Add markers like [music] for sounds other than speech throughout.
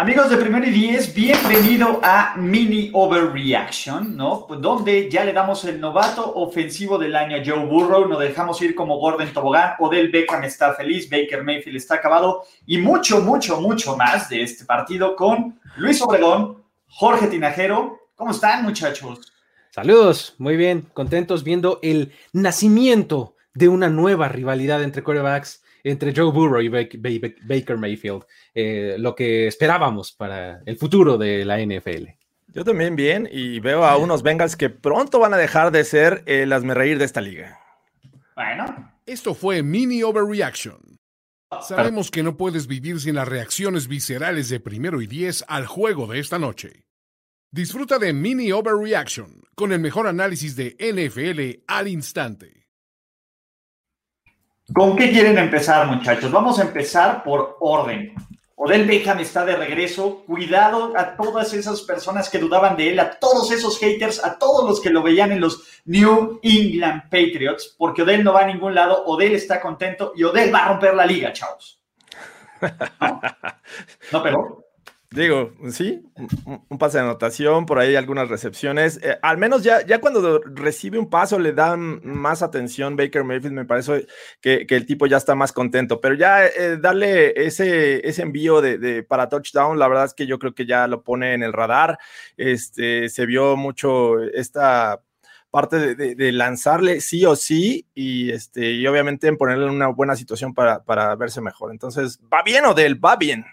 Amigos de Primero y Diez, bienvenido a Mini Overreaction, ¿no? Donde ya le damos el novato ofensivo del año a Joe Burrow, nos dejamos ir como Gordon Tobogán, Odell Beckham está feliz, Baker Mayfield está acabado y mucho, mucho, mucho más de este partido con Luis Obregón, Jorge Tinajero. ¿Cómo están, muchachos? Saludos, muy bien, contentos viendo el nacimiento de una nueva rivalidad entre quarterbacks entre Joe Burrow y Baker Mayfield, eh, lo que esperábamos para el futuro de la NFL. Yo también bien, y veo a unos Bengals que pronto van a dejar de ser el reír de esta liga. Bueno. Esto fue Mini Overreaction. Sabemos que no puedes vivir sin las reacciones viscerales de primero y diez al juego de esta noche. Disfruta de Mini Overreaction con el mejor análisis de NFL al instante. ¿Con qué quieren empezar, muchachos? Vamos a empezar por orden. Odell Beckham está de regreso. Cuidado a todas esas personas que dudaban de él, a todos esos haters, a todos los que lo veían en los New England Patriots, porque Odell no va a ningún lado. Odell está contento y Odell va a romper la liga, chavos. ¿No? [laughs] ¿No pegó? Digo, sí, un, pase de anotación, por ahí algunas recepciones. Eh, al menos ya, ya cuando recibe un paso le dan más atención Baker Mayfield, me parece que, el tipo ya está más contento. Pero ya eh, darle ese, ese envío de, para touchdown, la verdad es que yo creo que ya lo pone en el radar. Este, se vio mucho esta parte de, lanzarle sí o sí y, este, y obviamente en ponerle una buena situación para, para verse mejor. Entonces, va bien Odell, va bien.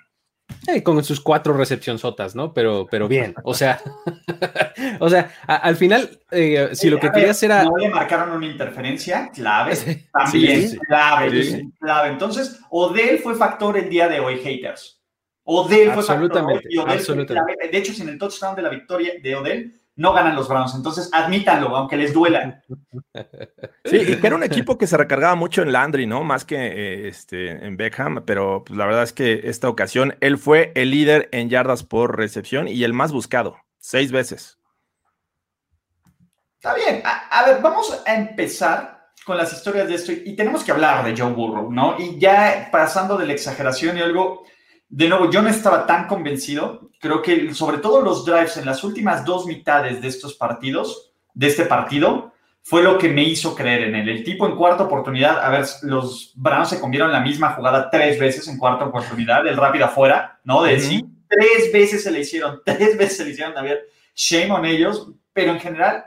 Eh, con sus cuatro recepción sotas, ¿no? Pero, pero bien, o sea, [laughs] o sea, al final, eh, si lo que querías era. No le marcaron una interferencia clave, también clave, clave. Entonces, Odell fue factor el día de hoy, haters. Odell fue factor. absolutamente. De hecho, sin el touchdown de la victoria de Odell, no ganan los Browns. Entonces, admítanlo, aunque les duela. [laughs] Sí, y era un equipo que se recargaba mucho en Landry, ¿no? Más que eh, este, en Beckham, pero pues, la verdad es que esta ocasión él fue el líder en yardas por recepción y el más buscado, seis veces. Está bien. A, ver, vamos a empezar con las historias de esto y tenemos que hablar de Joe Burrow, ¿no? Y ya pasando de la exageración y algo de nuevo, yo no estaba tan convencido. Creo que sobre todo los drives en las últimas dos mitades de estos partidos, de este partido, fue lo que me hizo creer en él. El tipo en cuarta oportunidad, a ver, los Browns se comieron la misma jugada tres veces en cuarta oportunidad, el rápido afuera, ¿no? De sí, tres veces se le hicieron, [laughs] tres veces se le hicieron, a ver, shame on ellos, pero en general,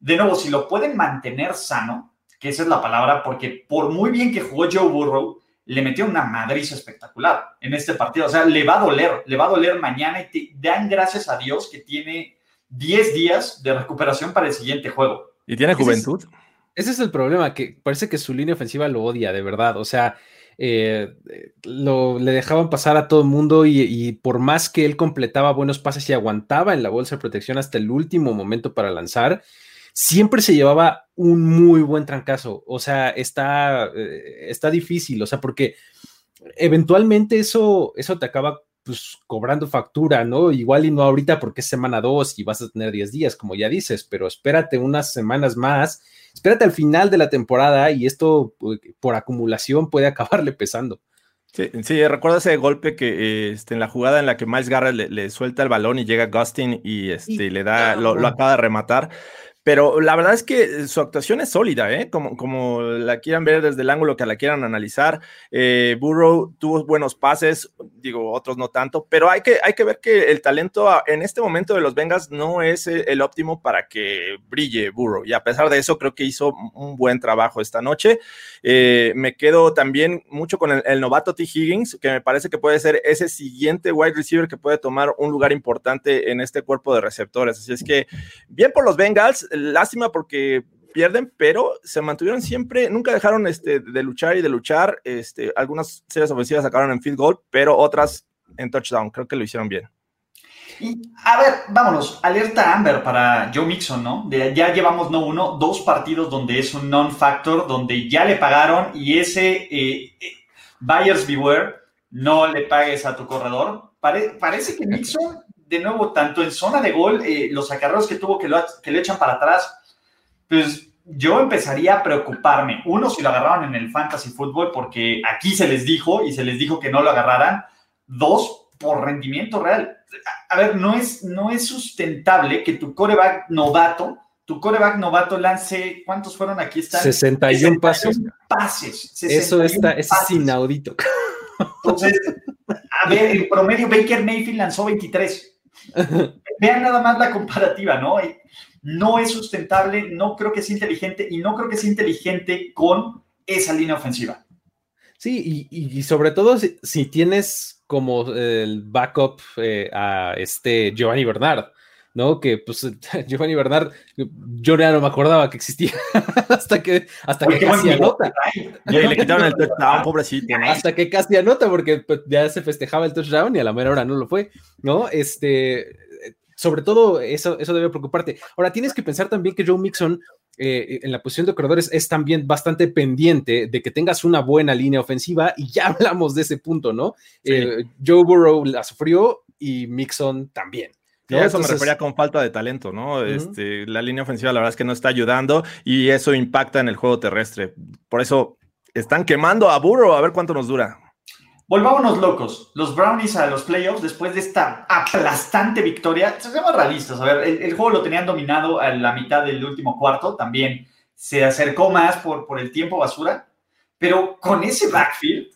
de nuevo, si lo pueden mantener sano, que esa es la palabra, porque por muy bien que jugó Joe Burrow, le metió una madriza espectacular en este partido. O sea, le va a doler, le va a doler mañana y te dan gracias a Dios que tiene 10 días de recuperación para el siguiente juego. Y tiene juventud. Ese es, el problema, que parece que su línea ofensiva lo odia, de verdad. O sea, eh, lo, le dejaban pasar a todo el mundo y, y, por más que él completaba buenos pases y aguantaba en la bolsa de protección hasta el último momento para lanzar, siempre se llevaba un muy buen trancazo. O sea, está, eh, está difícil, o sea, porque eventualmente eso, eso te acaba pues cobrando factura, ¿no? Igual y no ahorita porque es semana 2 y vas a tener 10 días, como ya dices, pero espérate unas semanas más, espérate al final de la temporada y esto pues, por acumulación puede [laughs] acabarle pesando. Sí, sí, recuerdo ese golpe que este, en la jugada en la que Miles Garrett le, suelta el balón y llega Gustin y, este, le da, lo, lo, acaba de rematar. Pero la verdad es que su actuación es sólida, ¿eh? Como, como la quieran ver desde el ángulo que la quieran analizar. Eh, Burrow tuvo buenos pases, digo, otros no tanto, pero hay que, hay que ver que el talento en este momento de los Bengals no es el óptimo para que brille Burrow. Y a pesar de eso, creo que hizo un buen trabajo esta noche. Eh, me quedo también mucho con el, novato T. Higgins, que me parece que puede ser ese siguiente wide receiver que puede tomar un lugar importante en este cuerpo de receptores. Así es que, bien por los Bengals lástima porque pierden, pero se mantuvieron siempre, nunca dejaron este, de luchar y de luchar. Este, algunas series ofensivas sacaron en field goal, pero otras en touchdown. Creo que lo hicieron bien. Y a ver, vámonos, alerta Amber para Joe Mixon, ¿no? ya llevamos no uno, dos partidos donde es un non-factor, donde ya le pagaron y ese eh, eh, buyers beware, no le pagues a tu corredor. parece que Mixon de nuevo, tanto en zona de gol, eh, los acarreos que tuvo que, lo, que echan para atrás, pues yo empezaría a preocuparme. Uno, si lo agarraron en el fantasy fútbol, porque aquí se les dijo y se les dijo que no lo agarraran. Dos, por rendimiento real. A, ver, no es, no es sustentable que tu coreback novato, tu coreback novato lance, ¿cuántos fueron aquí? Están 61, pases. pases Eso está, es inaudito. Entonces, a ver, en promedio Baker Mayfield lanzó 23. [laughs] Vean nada más la comparativa, ¿no? No es sustentable, no creo que sea inteligente y no creo que sea inteligente con esa línea ofensiva. Sí, y, sobre todo si, tienes como el backup eh, a este Giovanni Bernard, ¿no? Que pues [laughs] Giovanni Bernard, yo ya no me acordaba que existía [laughs] hasta que, hasta que casi anota. le quitaron el touchdown, pobrecito. [laughs] Hasta que casi anota, porque pues, ya se festejaba el touchdown y a la mera hora no lo fue, ¿no? Este, sobre todo eso, eso debe preocuparte. Ahora, tienes que pensar también que Joe Mixon eh, en la posición de corredores es también bastante pendiente de que tengas una buena línea ofensiva y ya hablamos de ese punto, ¿no? Eh, Joe Burrow la sufrió y Mixon también eso me refería con falta de talento, ¿no? este, la línea ofensiva la verdad es que no está ayudando y eso impacta en el juego terrestre. Por eso están quemando a Burrow, a ver cuánto nos dura. Volvámonos locos. Los Brownies a los playoffs, después de esta aplastante victoria, seamos realistas. A ver, el, juego lo tenían dominado a la mitad del último cuarto. También se acercó más por, por el tiempo basura. Pero con ese backfield,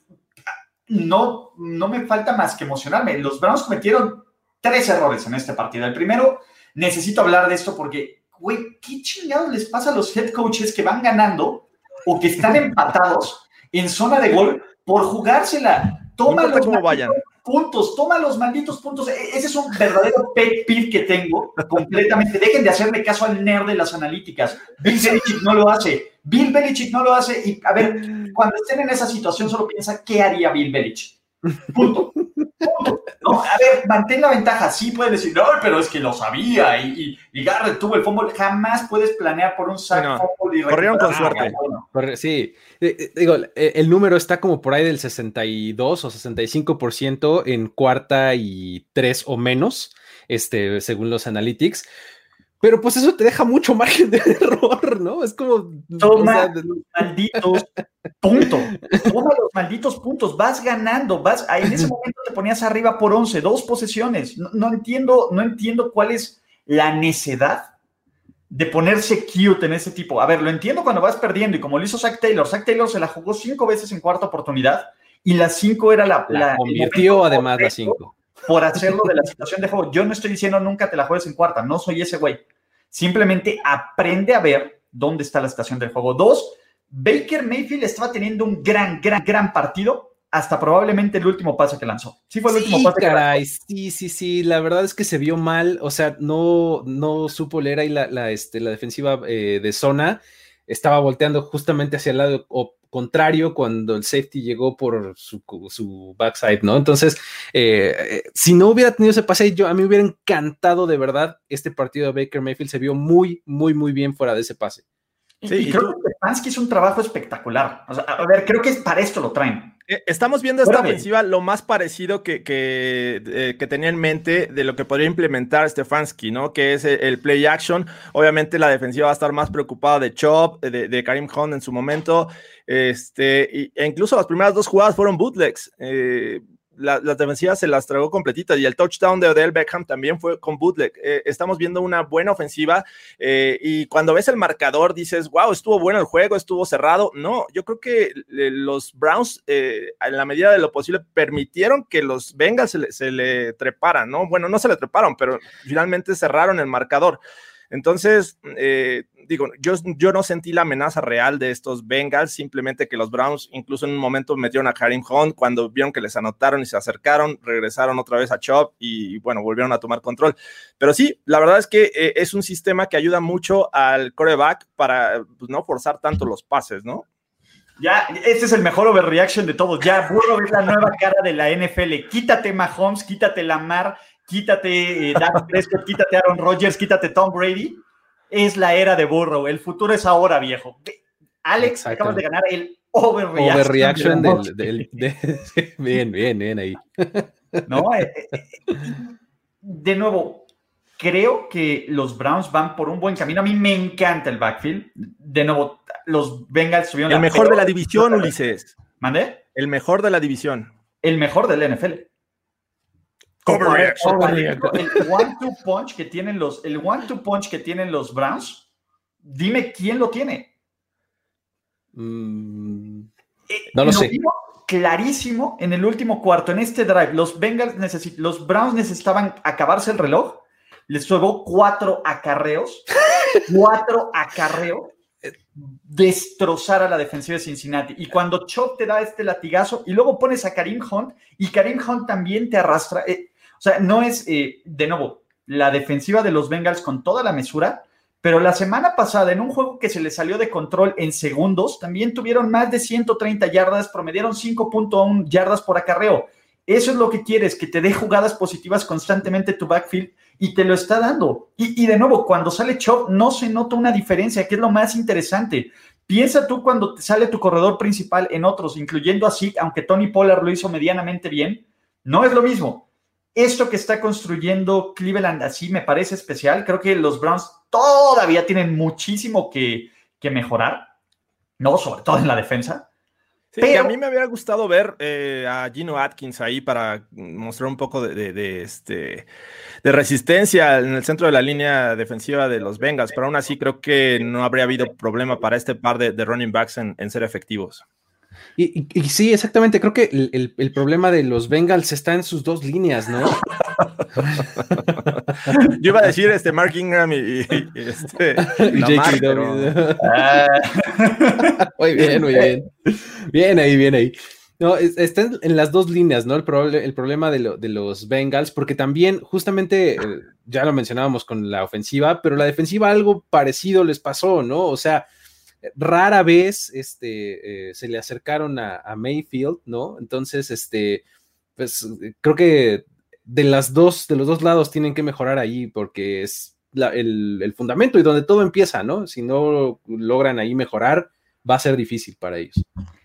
no, no me falta más que emocionarme. Los Browns cometieron tres errores en este partido. El primero, necesito hablar de esto porque, güey, ¿qué chingados les pasa a los head coaches que van ganando o que están [laughs] empatados en zona de gol por jugársela? Toma los puntos, toma los malditos puntos. E-, ese es un verdadero pet peeve que tengo completamente. [laughs] Dejen de hacerme caso al nerd de las analíticas. Bill Belichick no lo hace. Bill Belichick no lo hace. Y a ver, [laughs] cuando estén en esa situación, solo piensa, ¿qué haría Bill Belichick? Punto. No, a ver, mantén la ventaja. Sí puedes decir, no, pero es que lo sabía y, y, Garrett tuvo el fútbol. Jamás puedes planear por un sack y Corrieron con suerte. Sí, eh, eh, digo, eh, el número está como por ahí del 62 o 65% en cuarta y tres o menos, este, según los analytics. Pero pues eso te deja mucho margen de [laughs] error, ¿no? Es como. Toma los malditos puntos. Toma los malditos puntos. Vas ganando. Vas. En ese momento te ponías arriba por 11, dos posesiones. No, entiendo, no entiendo cuál es la necedad de ponerse cute en ese tipo. A ver, lo entiendo cuando vas perdiendo y como lo hizo Zach Taylor. Zach Taylor se la jugó cinco veces en cuarta oportunidad y las cinco era la. La, convirtió además las cinco por hacerlo de la situación de juego. Yo no estoy diciendo nunca te la juegues en cuarta, no soy ese güey. Simplemente aprende a ver dónde está la situación del juego. Dos, Baker Mayfield estaba teniendo un gran, gran, gran partido hasta probablemente el último pase que lanzó. Sí fue el último pase caray, Sí, sí, sí, la verdad es que se vio mal, o sea, no, no supo leer ahí la, este, la defensiva eh, de zona, estaba volteando justamente hacia el lado contrario cuando el safety llegó por su, backside, ¿no? Entonces, eh, eh, si no hubiera tenido ese pase, yo a mí me hubiera encantado de verdad este partido de Baker Mayfield, se vio muy, muy, muy bien fuera de ese pase. Sí, y creo que Stefanski hizo un trabajo espectacular. a ver, creo que para esto lo traen. Eh, estamos viendo esta ofensiva lo más parecido que, que, que, tenía en mente de lo que podría implementar Stefanski, ¿no? Que es el, play action. Obviamente la defensiva va a estar más preocupada de Chop, de, de Karim Hunt en su momento. Este, e incluso las primeras dos jugadas fueron bootlegs. Eh, las defensivas se las tragó completitas y el touchdown de Odell Beckham también fue con bootleg. Eh, estamos viendo una buena ofensiva eh, y cuando ves el marcador dices, wow, estuvo bueno el juego, estuvo cerrado. No, yo creo que eh, los Browns, en la medida de lo posible, permitieron que los Bengals se le treparan, ¿no? Bueno, no se le treparon, pero finalmente cerraron el marcador. Entonces, eh, digo, yo, yo no sentí la amenaza real de estos Bengals, simplemente que los Browns incluso en un momento metieron a Karim Hunt cuando vieron que les anotaron y se acercaron, regresaron otra vez a Chop y bueno, volvieron a tomar control. Pero sí, la verdad es que eh, es un sistema que ayuda mucho al coreback para pues, no forzar tanto los pases, ¿no? Ya, este es el mejor overreaction de todos. Ya, Burrow es la nueva cara de la NFL. Quítate Mahomes, quítate Lamar, quítate eh, Prescott, [laughs] quítate Aaron Rodgers, quítate Tom Brady. Es la era de Burrow. El futuro es ahora, viejo. Alex, acabas de ganar el overreaction. del, [laughs] bien, bien, bien ahí. No, eh, eh, de nuevo, creo que los Browns van por un buen camino. A mí me encanta el backfield. De nuevo, los Bengals subieron. El mejor de la división, Ulises. ¿Mandé? El mejor de la división. El mejor del NFL. El one-two punch que tienen los, el one-two punch que tienen los Browns, dime quién lo tiene. Mm, eh, no lo, sé. clarísimo en el último cuarto, en este drive. Los Bengals los Browns necesitaban acabarse el reloj. Les llevó cuatro acarreos. [laughs] cuatro acarreos destrozar a la defensiva de Cincinnati. Y cuando Chop te da este latigazo y luego pones a Karim Hunt y Karim Hunt también te arrastra. Eh, o sea, no es, eh, de nuevo, la defensiva de los Bengals con toda la mesura, pero la semana pasada, en un juego que se le salió de control en segundos, también tuvieron más de 130 yardas, promediaron 5.1 yardas por acarreo. Eso es lo que quieres, que te dé jugadas positivas constantemente tu backfield y te lo está dando. Y, de nuevo, cuando sale Chop, no se nota una diferencia, que es lo más interesante. Piensa tú cuando sale tu corredor principal en otros, incluyendo a Zeke, aunque Tony Pollard lo hizo medianamente bien, no es lo mismo. Esto que está construyendo Cleveland así me parece especial. Creo que los Browns todavía tienen muchísimo que, que mejorar, no sobre todo en la defensa. Pero... a mí me había gustado ver eh, a Gino Atkins ahí para mostrar un poco de, este, de resistencia en el centro de la línea defensiva de los Bengals, pero aún así creo que no habría habido problema para este par de, running backs en, ser efectivos. Y, sí, exactamente, creo que el, problema de los Bengals está en sus dos líneas, ¿no? [laughs] Yo iba a decir este Mark Ingram y, este [laughs] [laughs] Muy bien, muy bien. Bien ahí, bien ahí. No, está en las dos líneas, ¿no? El, el problema de, los Bengals, porque también, justamente, eh, ya lo mencionábamos con la ofensiva, pero la defensiva algo parecido les pasó, ¿no? O sea, rara vez este, eh, se le acercaron a, Mayfield, ¿no? Entonces, este, pues creo que de las dos, de los dos lados tienen que mejorar ahí, porque es el, el fundamento y donde todo empieza, ¿no? Si no logran ahí mejorar, va a ser difícil para ellos.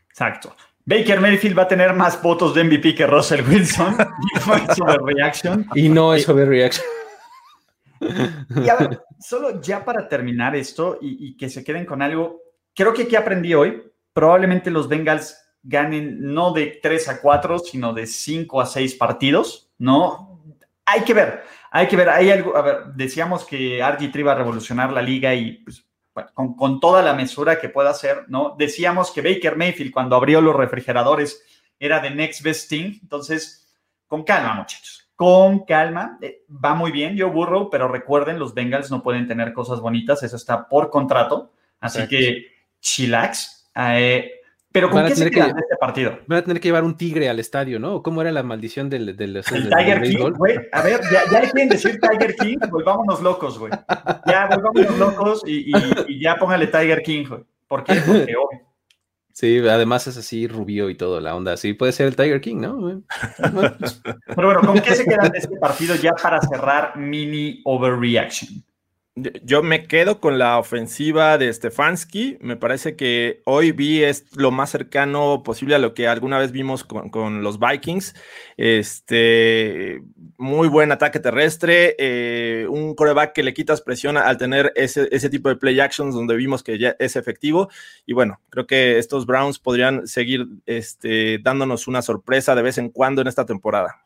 Exacto. Baker Mayfield va a tener más votos de MVP que Russell Wilson. [laughs] y no es overreaction. Y no es overreaction. Y a ver, solo ya para terminar esto y, que se queden con algo, creo que aquí aprendí hoy, probablemente los Bengals ganen no de 3 a 4, sino de 5 a 6 partidos, ¿no? Hay que ver, hay que ver, hay algo, a ver, decíamos que RG3 iba a revolucionar la liga y pues con, toda la mesura que pueda hacer, ¿no? Decíamos que Baker Mayfield cuando abrió los refrigeradores era de next best thing, entonces, con calma, muchachos, con calma, eh, va muy bien, yo burro, pero recuerden, los Bengals no pueden tener cosas bonitas, eso está por contrato, así que chillax. Eh, pero ¿con qué se que, este partido? Van a tener que llevar un tigre al estadio, ¿no? ¿Cómo era la maldición del, del, el Tiger King, güey. A ver, ya, ya quieren decir Tiger King, volvámonos locos, güey. Ya volvámonos locos y, y, ya póngale Tiger King, güey. ¿Por qué? Porque [laughs] hoy. Sí, además es así rubio y todo, la onda. Sí, puede ser el Tiger King, ¿no? Pero bueno, ¿con qué se quedan de este partido ya para cerrar mini overreaction? Yo me quedo con la ofensiva de Stefanski. Me parece que hoy vi es lo más cercano posible a lo que alguna vez vimos con, los Vikings. Este, muy buen ataque terrestre, eh, un coreback que le quitas presión al tener ese, ese, tipo de play actions donde vimos que ya es efectivo. Y bueno, creo que estos Browns podrían seguir este, dándonos una sorpresa de vez en cuando en esta temporada.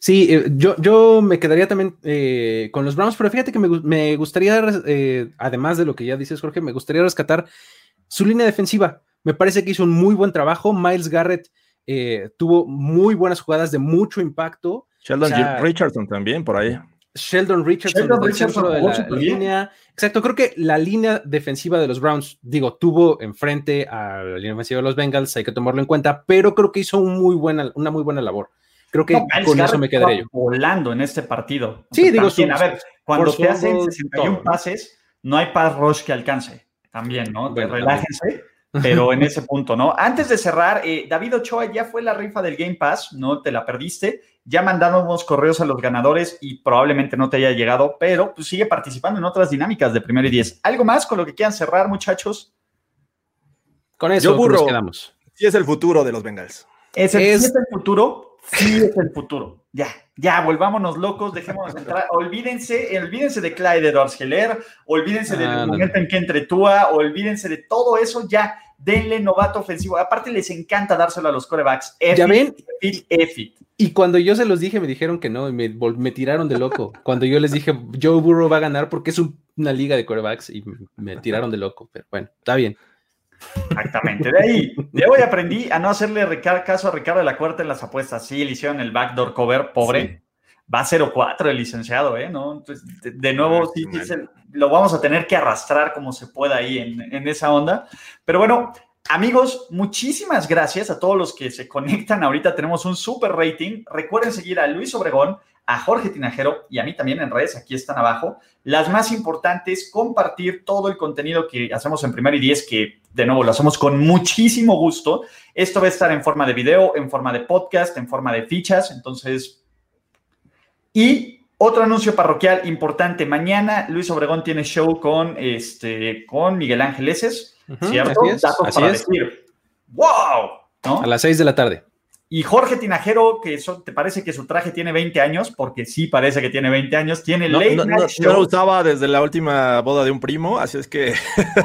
Sí, eh, yo, yo me quedaría también eh, con los Browns, pero fíjate que me, gustaría, eh, además de lo que ya dices, Jorge, me gustaría rescatar su línea defensiva. Me parece que hizo un muy buen trabajo. Miles Garrett tuvo muy buenas jugadas de mucho impacto. Sheldon Richardson también por ahí. Sheldon Richardson, de la, línea. Exacto, creo que la línea defensiva de los Browns, digo, tuvo enfrente a la línea defensiva de los Bengals, hay que tomarlo en cuenta, pero creo que hizo un muy buena, una muy buena labor. Creo que con eso me quedaré yo. Volando en este partido. Sí, digo, a ver, cuando te hacen 61 pases, no hay pass rush que alcance. También, ¿no? Relájense. Pero en [laughs] ese punto, ¿no? Antes de cerrar, eh, David Ochoa ya fue la rifa del Game Pass, no te la perdiste. Ya mandamos correos a los ganadores y probablemente no te haya llegado, pero pues sigue participando en otras dinámicas de primero y diez. ¿Algo más con lo que quieran cerrar, muchachos? Con eso Yo nos quedamos. Sí es el futuro de los Bengals. Es es el futuro, sí es el futuro. Ya, ya, volvámonos locos, dejémonos entrar. Olvídense, olvídense de Clyde Edwards olvídense del ah, momento en que entretúa, olvídense de todo eso, ya, denle novato ofensivo. Aparte, les encanta dárselo a los corebacks. ¿Ya ven? Effit. Y cuando yo se los dije, me dijeron que no, y me, me tiraron de loco. cuando yo les dije, Joe Burrow va a ganar porque es una liga de corebacks, y me tiraron de loco. Pero bueno, está bien. Exactamente. De ahí, de hoy aprendí a no hacerle caso a Ricardo de la Cuarta en las apuestas. Sí, le hicieron el backdoor cover, pobre. Va a 0-4 el licenciado, ¿eh? ¿No? Entonces, de, nuevo, sí, lo vamos a tener que arrastrar como se pueda ahí en, en esa onda. Pero bueno, Amigos, muchísimas gracias a todos los que se conectan. Ahorita tenemos un super rating. Recuerden seguir a Luis Obregón, a Jorge Tinajero y a mí también en redes, aquí están abajo. Las más importantes, compartir todo el contenido que hacemos en Primero y Diez, que de nuevo lo hacemos con muchísimo gusto. Esto va a estar en forma de video, en forma de podcast, en forma de fichas. Entonces, y otro anuncio parroquial importante. Mañana Luis Obregón tiene show con, este, con Miguel Ángel Eses, ¿cierto? Así es, Decir, ¡Wow! A las seis de la tarde. Y Jorge Tinajero, que eso, te parece que su traje tiene 20 años, porque sí parece que tiene 20 años, tiene no, late no, no, Yo lo usaba desde la última boda de un primo, así es que...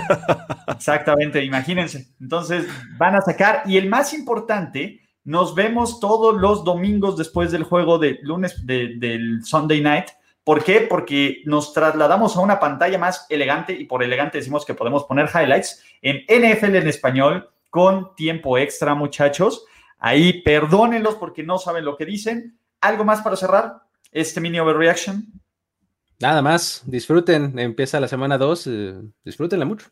[laughs] Exactamente, imagínense. Entonces van a sacar, y el más importante, nos vemos todos los domingos después del juego de lunes del Sunday Night. ¿Por qué? Porque nos trasladamos a una pantalla más elegante, y por elegante decimos que podemos poner highlights en NFL en español con tiempo extra, muchachos Ahí perdónenlos porque no saben lo que dicen. ¿Algo más para cerrar este mini overreaction? Nada más, disfruten, empieza la semana 2, eh, disfrútenla mucho.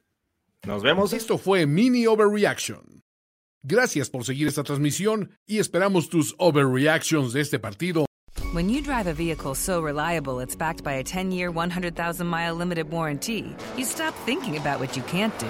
Nos vemos. Esto fue Mini Overreaction. Gracias por seguir esta transmisión y esperamos tus overreactions de este partido. When you drive a vehicle so reliable it's backed by a 10-year, 100,000-mile limited warranty, you stop thinking about what you can't do